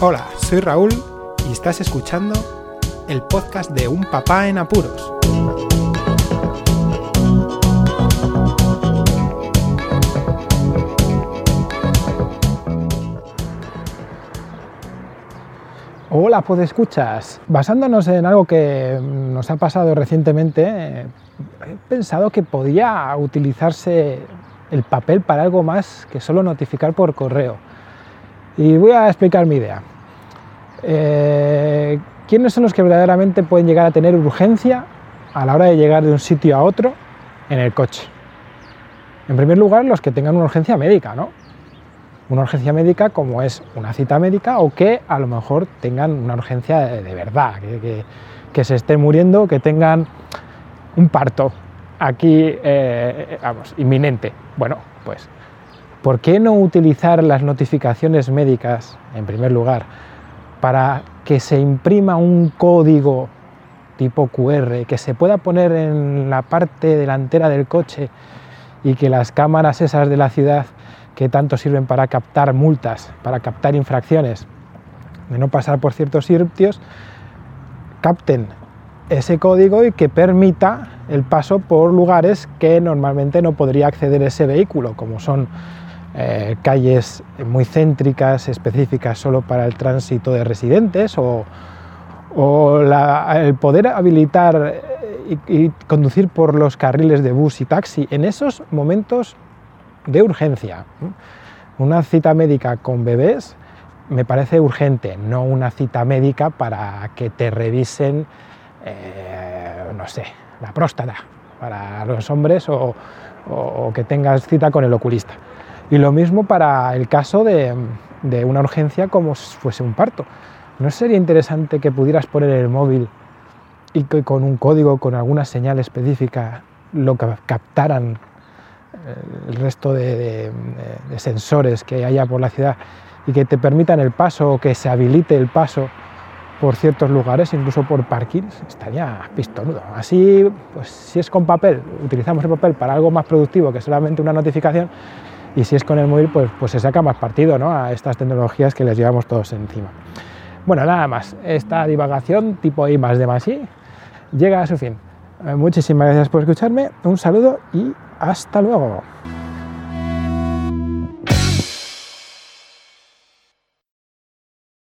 Hola, soy Raúl y estás escuchando el podcast de Un Papá en Apuros. Hola, pues escuchas. Basándonos en algo que nos ha pasado recientemente, he pensado que podía utilizarse el papel para algo más que solo notificar por correo. Y voy a explicar mi idea. Eh, ¿Quiénes son los que verdaderamente pueden llegar a tener urgencia a la hora de llegar de un sitio a otro en el coche? En primer lugar, los que tengan una urgencia médica, ¿no? Una urgencia médica como es una cita médica o que a lo mejor tengan una urgencia de, verdad, que, se estén muriendo, que tengan un parto aquí, eh, vamos, inminente. Bueno, pues, ¿por qué no utilizar las notificaciones médicas, en primer lugar, para que se imprima un código tipo QR que se pueda poner en la parte delantera del coche y que las cámaras esas de la ciudad que tanto sirven para captar multas, para captar infracciones, de no pasar por ciertos sitios, capten ese código y que permita el paso por lugares que normalmente no podría acceder ese vehículo, como son eh, calles muy céntricas, específicas solo para el tránsito de residentes, o, el poder habilitar y, y, conducir por los carriles de bus y taxi en esos momentos de urgencia. Una cita médica con bebés me parece urgente, no una cita médica para que te revisen, eh, no sé, la próstata para los hombres o que tengas cita con el oculista. Y lo mismo para el caso de, una urgencia como si fuese un parto. ¿No sería interesante que pudieras poner el móvil y que con un código, con alguna señal específica, lo captaran eh, el resto de, sensores que haya por la ciudad y que te permitan el paso o que se habilite el paso por ciertos lugares, incluso por parkings, estaría pistonudo. Así, pues si es con papel, utilizamos el papel para algo más productivo que solamente una notificación, y si es con el móvil, pues, pues se saca más partido ¿no? a estas tecnologías que les llevamos todos encima. Bueno, nada más, esta divagación tipo I más de más I llega a su fin. Eh, muchísimas gracias por escucharme, un saludo y hasta luego.